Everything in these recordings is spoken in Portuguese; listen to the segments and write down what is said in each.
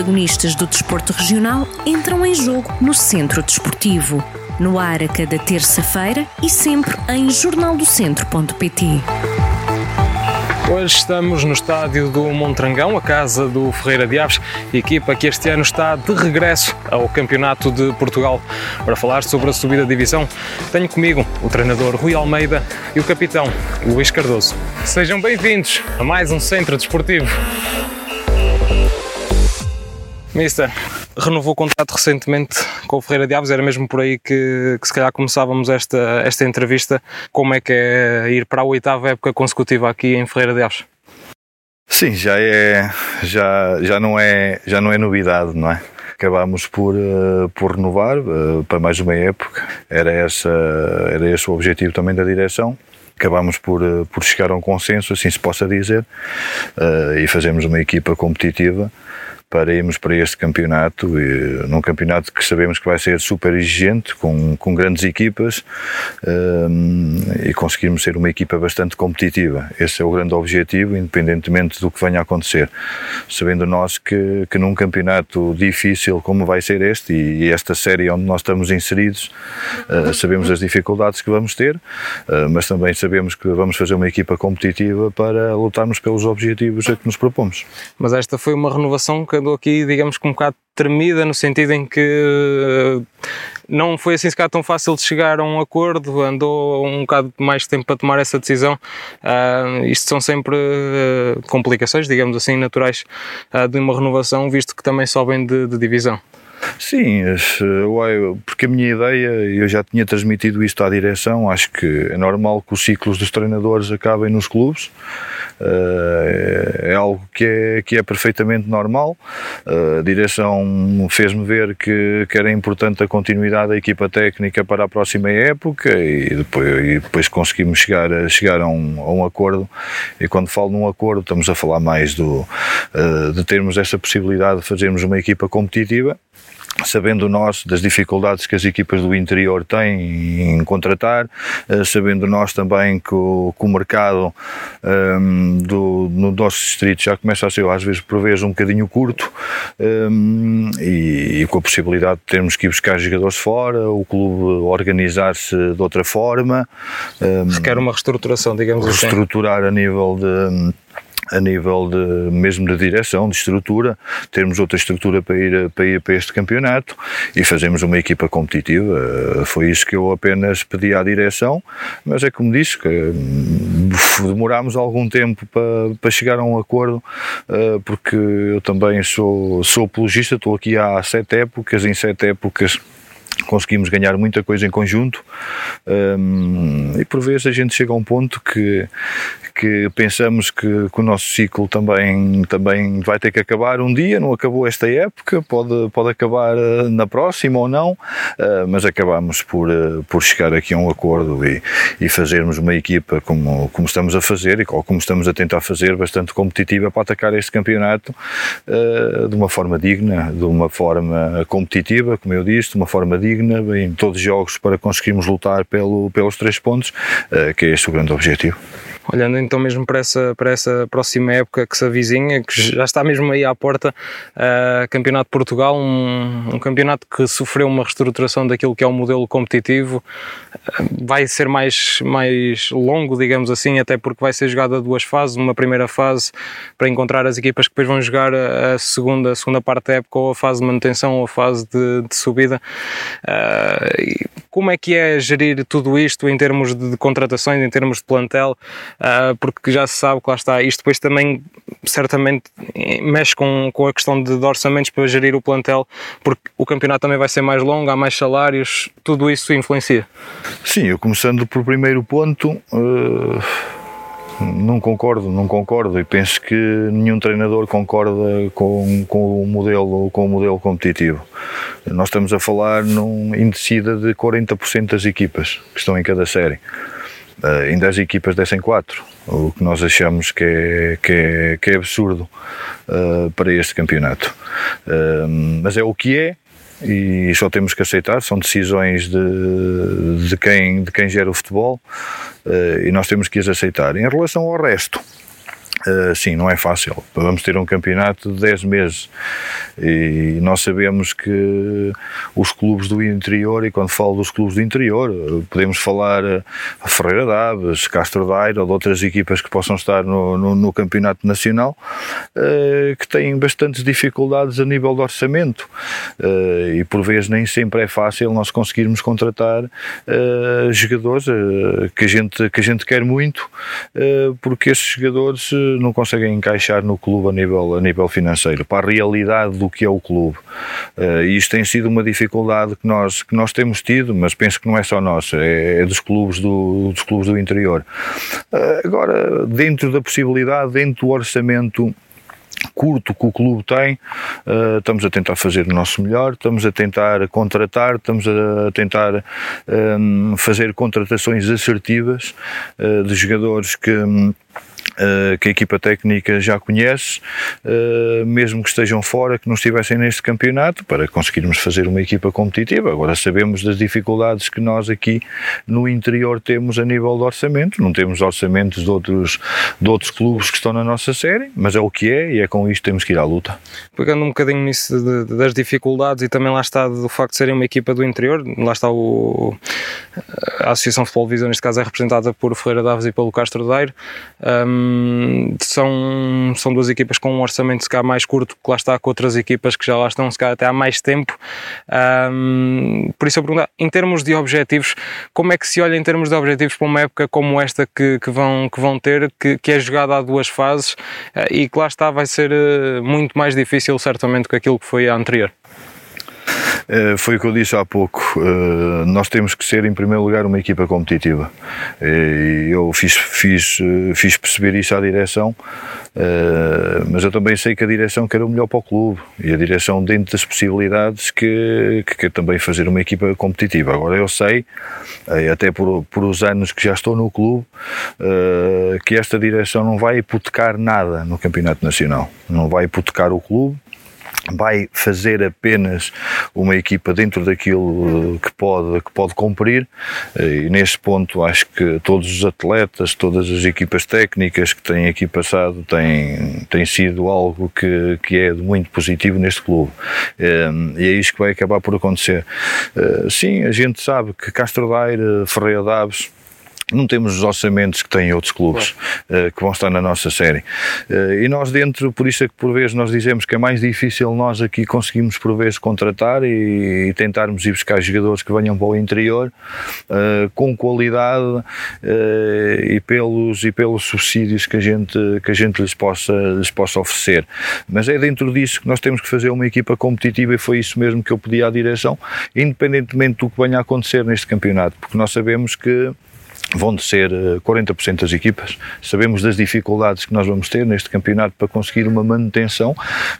protagonistas do desporto regional entram em jogo no Centro Desportivo. No ar a cada terça-feira e sempre em jornaldocentro.pt. Hoje estamos no estádio do Montrangão, a casa do Ferreira de Aves, equipa que este ano está de regresso ao Campeonato de Portugal. Para falar sobre a subida de divisão, tenho comigo o treinador Rui Almeida e o capitão Luís Cardoso. Sejam bem-vindos a mais um Centro Desportivo. Mister, renovou o contrato recentemente com o Ferreira de Aves, era mesmo por aí que, que, se calhar começávamos esta, esta entrevista. Como é que é ir para a oitava época consecutiva aqui em Ferreira de Aves? Sim, já é, já, já não é, já não é novidade, não é? Acabámos por, uh, por renovar uh, para mais uma época, era, essa, era esse o objetivo também da direção acabámos por, uh, por chegar a um consenso, assim se possa dizer, e fazemos uma equipa competitiva para irmos para este campeonato, e, num campeonato que sabemos que vai ser super exigente, com, com grandes equipas um, e conseguirmos ser uma equipa bastante competitiva. Esse é o grande objetivo, independentemente do que venha a acontecer. Sabendo nós que, que num campeonato difícil como vai ser este e, e esta série onde nós estamos inseridos, uh, sabemos as dificuldades que vamos ter, uh, mas também sabemos que vamos fazer uma equipa competitiva para lutarmos pelos objetivos a que nos propomos. Mas esta foi uma renovação que andou aqui, digamos que um bocado tremida, no sentido em que eh, não foi assim sequer tão fácil de chegar a um acordo, andou um bocado mais tempo para tomar essa decisão. Uh, isto são sempre uh, complicações, digamos assim, naturais uh, de uma renovação, visto que também sobem de, de divisão. Sim, porque a minha ideia, eu já tinha transmitido isto à direção, acho que é normal que os ciclos dos treinadores acabem nos clubes, eh, é algo que é, que é perfeitamente normal. Eh, a direção fez-me ver que, que era importante a continuidade da equipa técnica para a próxima época e depois, e depois conseguimos chegar, a, chegar a, um, a um acordo. E quando falo num acordo, estamos a falar mais do, eh, de termos essa possibilidade de fazermos uma equipa competitiva sabendo nós das dificuldades que as equipas do interior têm em contratar, eh, sabendo nós também que o, que o mercado um, ehm, do, no nosso distrito já começa a ser às vezes por vezes um bocadinho curto um, ehm, e, e, com a possibilidade de termos que ir buscar jogadores fora, o clube organizar-se de outra forma. Um, ehm, Requer uma reestruturação, digamos reestruturar assim. Reestruturar a nível de a nível de, mesmo de direção, de estrutura, termos outra estrutura para ir, para ir para este campeonato e fazermos uma equipa competitiva. Foi isso que eu apenas pedi à direção, mas é como disse, que hum, demorámos algum tempo para, para chegar a um acordo, eh, porque eu também sou, sou apologista, estou aqui há sete épocas, em sete épocas conseguimos ganhar muita coisa em conjunto um, e por vezes a gente chega a um ponto que, que pensamos que, que, o nosso ciclo também, também vai ter que acabar. Um dia, não acabou esta época, pode, pode acabar eh, na próxima ou não, uh, mas acabamos por, uh, por chegar aqui a um acordo e, e fazermos uma equipa como, como estamos a fazer e como estamos a tentar fazer, bastante competitiva para atacar este campeonato uh, de uma forma digna, de uma forma competitiva, como eu disse, de uma forma digna, em todos os jogos para conseguirmos lutar pelo, pelos três pontos, que é este o grande objetivo olhando então mesmo para essa, para essa próxima época que se avizinha, que já está mesmo aí à porta, uh, Campeonato de Portugal, um, um, campeonato que sofreu uma reestruturação daquilo que é o modelo competitivo, uh, vai ser mais, mais longo, digamos assim, até porque vai ser jogada duas fases, uma primeira fase para encontrar as equipas que depois vão jogar a, segunda, a segunda parte da época, ou a fase de manutenção ou a fase de, de subida. Uh, como é que é gerir tudo isto em termos de, de contratações, em termos de plantel? uh, porque já se sabe que lá está, isto depois também certamente mexe com, com a questão de, de, orçamentos para gerir o plantel, porque o campeonato também vai ser mais longo, há mais salários, tudo isso influencia. Sim, eu começando por primeiro ponto. Uh não concordo, não concordo e penso que nenhum treinador concorda com, com o modelo com o modelo competitivo. Nós estamos a falar num indecida de 40% das equipas que estão em cada série. Uh, em 10 equipas descem 4, o que nós achamos que é, que é, que é absurdo uh, para este campeonato. Uh, mas é o que é e só temos que aceitar, são decisões de, de, quem, de quem gera o futebol e nós temos que as aceitar. Em relação ao resto, Uh, sim, não é fácil. Vamos ter um campeonato de 10 meses e nós sabemos que os clubes do interior, e quando falo dos clubes do interior, podemos falar a Ferreira Daves, Castro Daire ou de outras equipas que possam estar no, no, no campeonato nacional, uh, que têm bastantes dificuldades a nível de orçamento e por vezes nem sempre é fácil nós conseguirmos contratar jogadores que, a gente, que a gente quer muito, porque esses jogadores não conseguem encaixar no clube a nível, a nível financeiro, para a realidade do que é o clube. Uh, e isto tem sido uma dificuldade que nós, que nós temos tido, mas penso que não é só nossa, é, é dos, clubes do, dos clubes do interior. Uh, agora, dentro da possibilidade, dentro do orçamento curto que o clube tem, uh, estamos a tentar fazer o nosso melhor, estamos a tentar contratar, estamos a tentar um, fazer contratações assertivas uh, de jogadores que. Um, que a equipa técnica já conhece, uh, mesmo que estejam fora, que não estivessem neste campeonato, para conseguirmos fazer uma equipa competitiva. Agora sabemos das dificuldades que nós aqui no interior temos a nível de orçamento, não temos orçamentos de outros, de outros clubes que estão na nossa série, mas é o que é e é com isto que temos que ir à luta. Pegando um bocadinho nisso de, de, das dificuldades e também lá está do facto de serem uma equipa do interior, lá está o, a Associação Futebol Visão, neste caso é representada por Ferreira Daves e pelo Castro Daire. Um, são, são duas equipas com um orçamento se calhar mais curto que lá está com outras equipas que já lá estão se calhar até há mais tempo. Um, por isso eu pergunto, em termos de objetivos, como é que se olha em termos de objetivos para uma época como esta que, que, vão, que vão ter, que, que é jogada a duas fases uh, e que lá está vai ser uh, muito mais difícil certamente que aquilo que foi a anterior? Eh, foi o que eu disse há pouco. Eh, nós temos que ser, em primeiro lugar, uma equipa competitiva. E eu fiz, fiz, eh, fiz perceber isso à direção, mas eu também sei que a direção quer o melhor para o clube e a direção, dentro das possibilidades, que, que quer também fazer uma equipa competitiva. Agora, eu sei, até por, por os anos que já estou no clube, que esta direção não vai hipotecar nada no Campeonato Nacional. Não vai hipotecar o clube vai fazer apenas uma equipa dentro daquilo que pode, que pode cumprir e nesse ponto acho que todos os atletas, todas as equipas técnicas que têm aqui passado têm, têm sido algo que, que é muito positivo neste clube ehm, e é isso que vai acabar por acontecer. Eh, sim, a gente sabe que Castro Daire, Ferreira Daves não temos os orçamentos que têm outros clubes claro. uh, que vão estar na nossa série. Uh, e nós dentro, por isso é que por vezes nós dizemos que é mais difícil nós aqui conseguimos por vezes contratar e, e tentarmos ir buscar jogadores que venham para o interior uh, com qualidade e, pelos, e pelos subsídios que a gente, que a gente lhes, possa, lhes possa oferecer. Mas é dentro disso que nós temos que fazer uma equipa competitiva e foi isso mesmo que eu pedi à direção, independentemente do que venha a acontecer neste campeonato, porque nós sabemos que vão descer 40% eh, das equipas. Sabemos das dificuldades que nós vamos ter neste campeonato para conseguir uma manutenção.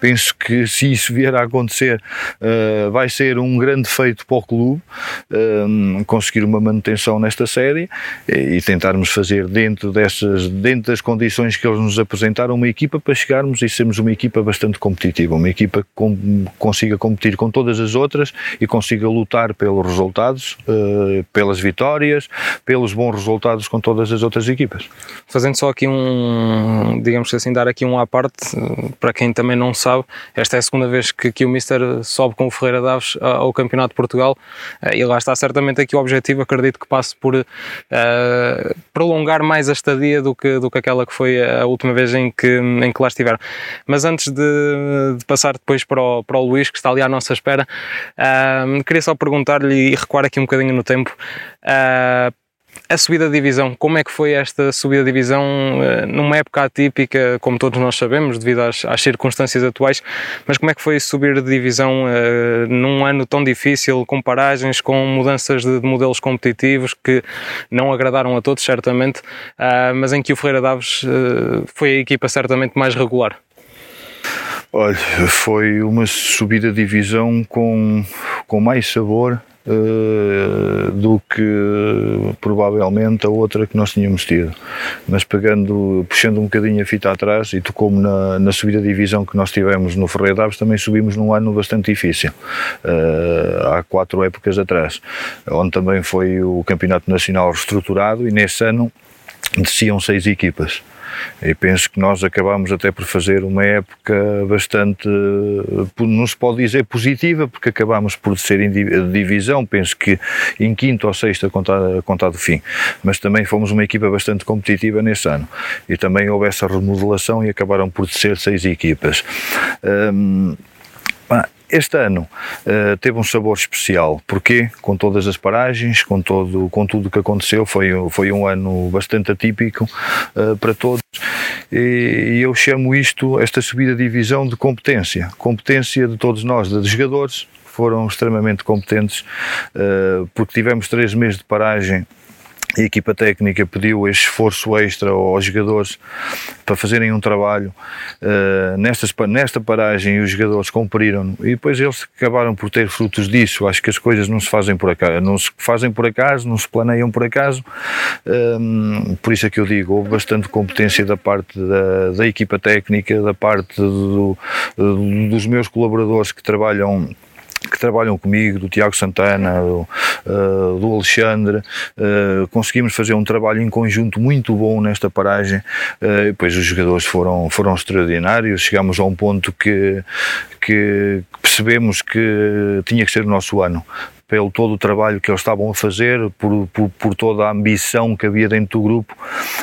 Penso que se isso vier a acontecer, uh, vai ser um grande feito para o clube uh, conseguir uma manutenção nesta série e, tentarmos fazer dentro dessas, dentro das condições que eles nos apresentaram, uma equipa para chegarmos e sermos uma equipa bastante competitiva, uma equipa que consiga competir com todas as outras e consiga lutar pelos resultados, uh, pelas vitórias, pelos bons resultados com todas as outras equipas. Fazendo só aqui um, digamos assim, dar aqui um à parte, para quem também não sabe, esta é a segunda vez que, que o Mister sobe com o Ferreira Daves ao Campeonato de Portugal eh, e lá está certamente aqui o objetivo, acredito que passe por uh, prolongar mais a estadia do que, do que aquela que foi a última vez em que, em que lá estiveram. Mas antes de, de passar depois para o, para o Luís, que está ali à nossa espera, uh, queria só perguntar-lhe e recuar aqui um bocadinho no tempo. Uh, a subida de divisão, como é que foi esta subida de divisão uh, numa época atípica, como todos nós sabemos, devido às, às, circunstâncias atuais, mas como é que foi subir de divisão uh, num ano tão difícil, com paragens, com mudanças de, de modelos competitivos que não agradaram a todos, certamente, uh, mas em que o Ferreira Daves foi a equipa certamente mais regular? Olha, foi uma subida de divisão com, com mais sabor uh, do que provavelmente a outra que nós tínhamos tido. Mas pegando, puxando um bocadinho a fita atrás, e tocou-me na, na subida de divisão que nós tivemos no Ferreira Daves, também subimos num ano bastante difícil, uh, há quatro épocas atrás, onde também foi o Campeonato Nacional reestruturado e nesse ano desciam seis equipas. E penso que nós acabámos até por fazer uma época bastante, não se pode dizer positiva, porque acabámos por ser em divisão, penso que em quinto ou sexto a contar, a contar do fim. Mas também fomos uma equipa bastante competitiva nesse ano. E também houve essa remodelação e acabaram por ser seis equipas. Um, este ano uh, teve um sabor especial, porque com todas as paragens, com, todo, com tudo o que aconteceu, foi, foi um ano bastante atípico uh, para todos. E, e, eu chamo isto, esta subida de divisão de competência, competência de todos nós, de jogadores, foram extremamente competentes, uh, porque tivemos três meses de paragem a equipa técnica pediu esforço extra aos jogadores para fazerem um trabalho uh, nestas, nesta paragem e os jogadores cumpriram e depois eles acabaram por ter frutos disso. Acho que as coisas não se fazem por acaso não se fazem por acaso, não se planeiam por acaso. Um, ehm, por isso é que eu digo houve bastante competência da parte da, da equipa técnica da parte do, dos meus colaboradores que trabalham que trabalham comigo, do Tiago Santana, do, uh, do Alexandre, uh, conseguimos fazer um trabalho em conjunto muito bom nesta paragem. Uh, depois os jogadores foram, foram extraordinários, chegámos a um ponto que, que percebemos que tinha que ser o nosso ano pelo todo o trabalho que eles estavam a fazer, por, por, por, toda a ambição que havia dentro do grupo,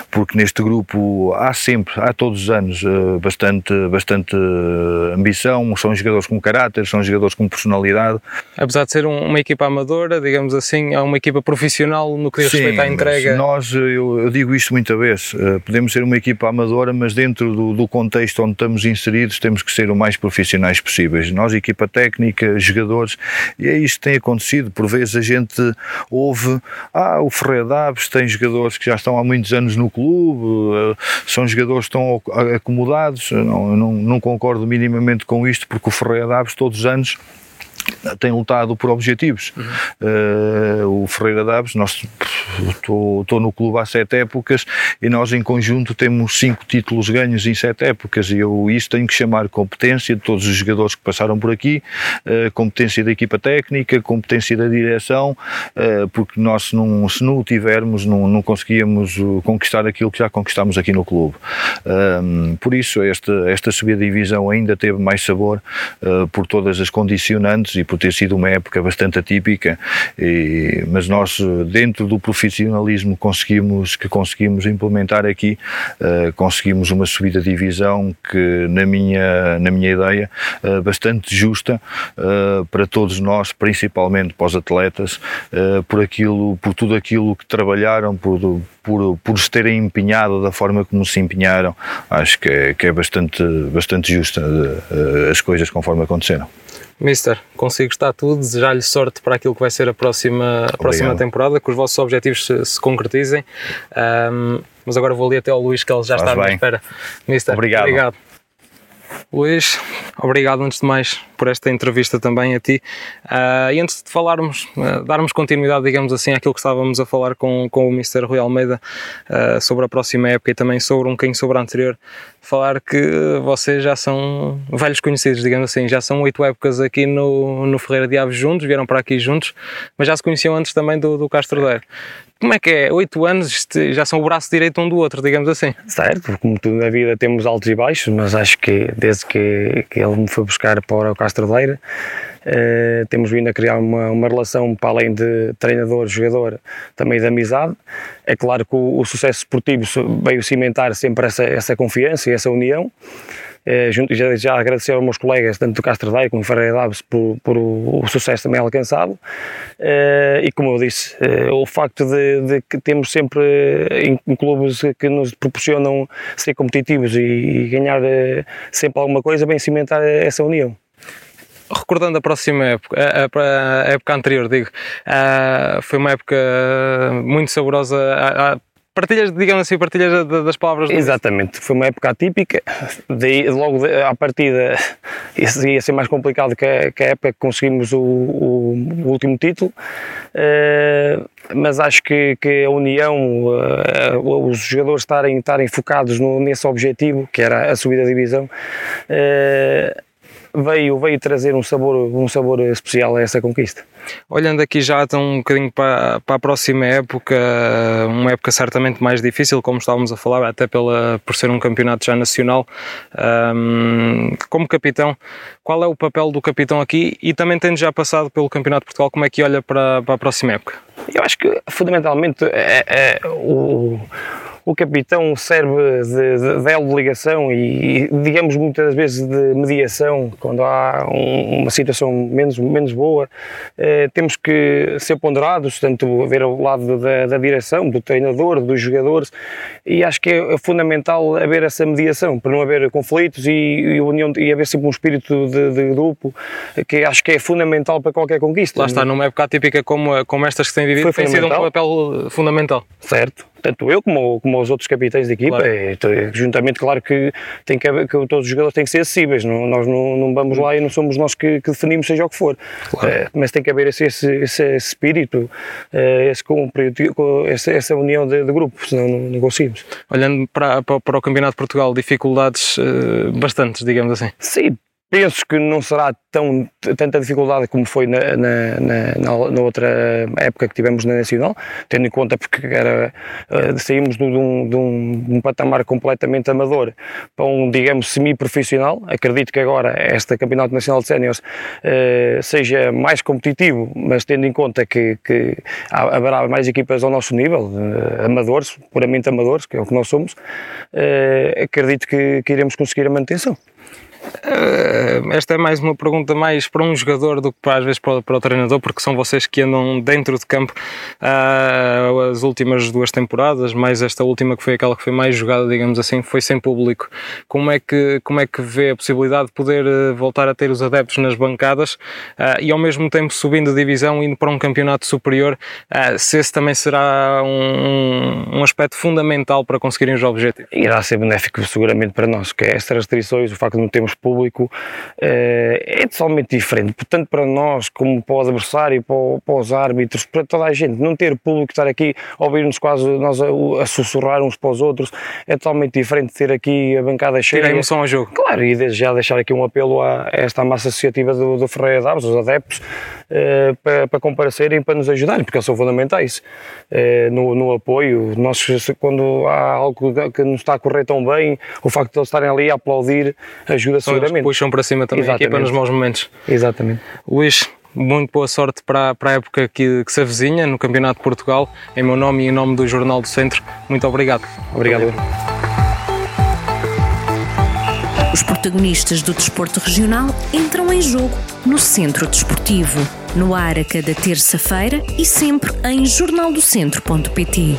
porque neste grupo há sempre, há todos os anos, eh, bastante, bastante eh, ambição, são jogadores com caráter, são jogadores com personalidade. Apesar de ser uma equipa amadora, digamos assim, é uma equipa profissional no que diz respeito à entrega. Nós, eu, eu, digo isto muita vez, eh, podemos ser uma equipa amadora, mas dentro do, do contexto onde estamos inseridos temos que ser o mais profissionais possíveis. Nós, equipa técnica, jogadores, e é isto que tem acontecido por vezes a gente ouve, ah, o Ferreira Daves tem jogadores que já estão há muitos anos no clube, eh, são jogadores que estão acomodados. Não, não, não concordo minimamente com isto, porque o Ferreira Daves todos os anos tem lutado por objetivos. Uhum. Uh, o Ferreira Daves, nós estou no clube há sete épocas e nós em conjunto temos cinco títulos ganhos em sete épocas e eu isso tenho que chamar competência de todos os jogadores que passaram por aqui, uh, competência da equipa técnica, competência da direção, uh, porque nós se não, se não o tivermos não, não conseguíamos conquistar aquilo que já conquistamos aqui no clube. por isso esta, esta subida de divisão ainda teve mais sabor por todas as condicionantes e por ter sido uma época bastante atípica, e, mas nós dentro do profissionalismo conseguimos que conseguimos implementar aqui, uh, conseguimos uma subida de divisão que na minha na minha ideia uh, bastante justa uh, para todos nós, principalmente para os atletas, por aquilo, por tudo aquilo que trabalharam, por por, por se terem empenhado da forma como se empenharam, acho que é, que é bastante, bastante justa as coisas conforme aconteceram. Mister, consigo estar tudo, desejar-lhe sorte para aquilo que vai ser a próxima, a próxima temporada, que os vossos objetivos se, se concretizem. Um, mas agora vou ali até ao Luís, que ele já Faz está bem. à espera. Mister, obrigado. obrigado. Luís, obrigado antes de mais por esta entrevista também a ti. Uh, e antes de falarmos, uh, darmos continuidade, digamos assim, àquilo que estávamos a falar com, com o Mr. Rui Almeida uh, sobre a próxima época e também sobre um bocadinho sobre a anterior, falar que vocês já são velhos conhecidos, digamos assim, já são oito épocas aqui no, no Ferreira de Aves juntos, vieram para aqui juntos, mas já se conheciam antes também do, do Castro Daire. Como é que é? Oito anos já são o braço direito um do outro, digamos assim. Certo, como tudo na vida temos altos e baixos, mas acho que desde que, que ele me foi buscar para o Castrodeira, uh, temos vindo a criar uma, uma relação para além de treinador-jogador, também de amizade. É claro que o, o sucesso esportivo veio cimentar sempre essa, essa confiança e essa união. Eh, junto, já, já agradecer aos meus colegas, tanto do Castro Daio como do Ferreira Daves, por, por o, o, sucesso também alcançado. Eh, e como eu disse, eh, o facto de, de, que temos sempre em, clubes que nos proporcionam ser competitivos e, e ganhar sempre alguma coisa, bem cimentar essa união recordando a próxima época, a, a, época anterior, digo, foi uma época muito saborosa Partilhas, digamos assim, partilhas das palavras Exatamente, foi uma época atípica, daí, logo de, à partida isso ia ser mais complicado que a, que a época que conseguimos o, o, o último título, uh, mas acho que, que a união, uh, os jogadores estarem, estarem focados no, nesse objetivo, que era a subida da divisão, uh, veio, veio trazer um sabor, um sabor especial a essa conquista. Olhando aqui já então um bocadinho para, para a próxima época, uma época certamente mais difícil, como estávamos a falar, até pela, por ser um campeonato já nacional. Um, como capitão, qual é o papel do capitão aqui e também tendo já passado pelo Campeonato de Portugal, como é que olha para, para a próxima época? Eu acho que fundamentalmente é, é o o capitão serve de, de, de elo de ligação e, digamos, muitas vezes de mediação quando há um, uma situação menos, menos boa. Eh, temos que ser ponderados, tanto ver o lado da, da, direção, do treinador, dos jogadores, e acho que é fundamental haver essa mediação para não haver conflitos e, e, união, e haver sempre um espírito de, de, grupo que acho que é fundamental para qualquer conquista. Lá está, numa época típica como, como estas que têm vivido, tem sido um papel fundamental. Certo tanto eu como, como os outros capitães da equipa, claro. e, juntamente, claro que, tem que, que todos os jogadores têm que ser acessíveis, não, nós não, não vamos lá e não somos nós que, que definimos seja o que for, claro. uh, mas tem que haver esse, esse, esse espírito, uh, esse, essa, essa união de, de grupo, senão não, não conseguimos. Olhando para, para, para, o Campeonato de Portugal, dificuldades uh, bastantes, digamos assim. Sim, penso que não será tão, tanta dificuldade como foi na, na, na, na, outra época que tivemos na Nacional, tendo em conta porque era, uh, saímos de um, de, um, de um, patamar completamente amador para um, digamos, semi-profissional. Acredito que agora este Campeonato Nacional de Séniores uh, seja mais competitivo, mas tendo em conta que, que haverá mais equipas ao nosso nível, uh, amadores, puramente amadores, que é o que nós somos, acredito que, que iremos conseguir a manutenção. Uh, esta é mais uma pergunta mais para um jogador do que para, às vezes para, para o treinador, porque são vocês que andam dentro de campo uh, as últimas duas temporadas, mais esta última que foi aquela que foi mais jogada, digamos assim, foi sem público. Como é que, como é que vê a possibilidade de poder uh, voltar a ter os adeptos nas bancadas e ao mesmo tempo subindo divisão, indo para um campeonato superior, se esse também será um, um aspecto fundamental para conseguirem os objetivos? Irá ser benéfico seguramente para nós, que é estas restrições, o facto de não termos público eh, é totalmente diferente. Portanto, para nós, como para o adversário, para, os árbitros, para toda a gente, não ter público, estar aqui a ouvir-nos quase nós a, a, sussurrar uns para os outros, é totalmente diferente ter aqui a bancada cheia. Tira a emoção ao jogo. Claro, e desde já deixar aqui um apelo a esta massa associativa do, do Ferreira Davos, os adeptos, eh, para, para comparecerem, para nos ajudarem, porque eles são fundamentais eh, no, no apoio. Nós, quando há algo que não está a correr tão bem, o facto de eles estarem ali a aplaudir ajuda seguramente. puxam para cima também Exatamente. a equipa nos maus momentos. Exatamente. Luís, muito boa sorte para, para a época que, que, se avizinha no Campeonato de Portugal. Em meu nome e em nome do Jornal do Centro, muito obrigado. Obrigado. Os protagonistas do desporto regional entram em jogo no Centro Desportivo, no ar a cada terça-feira e sempre em jornaldocentro.pt.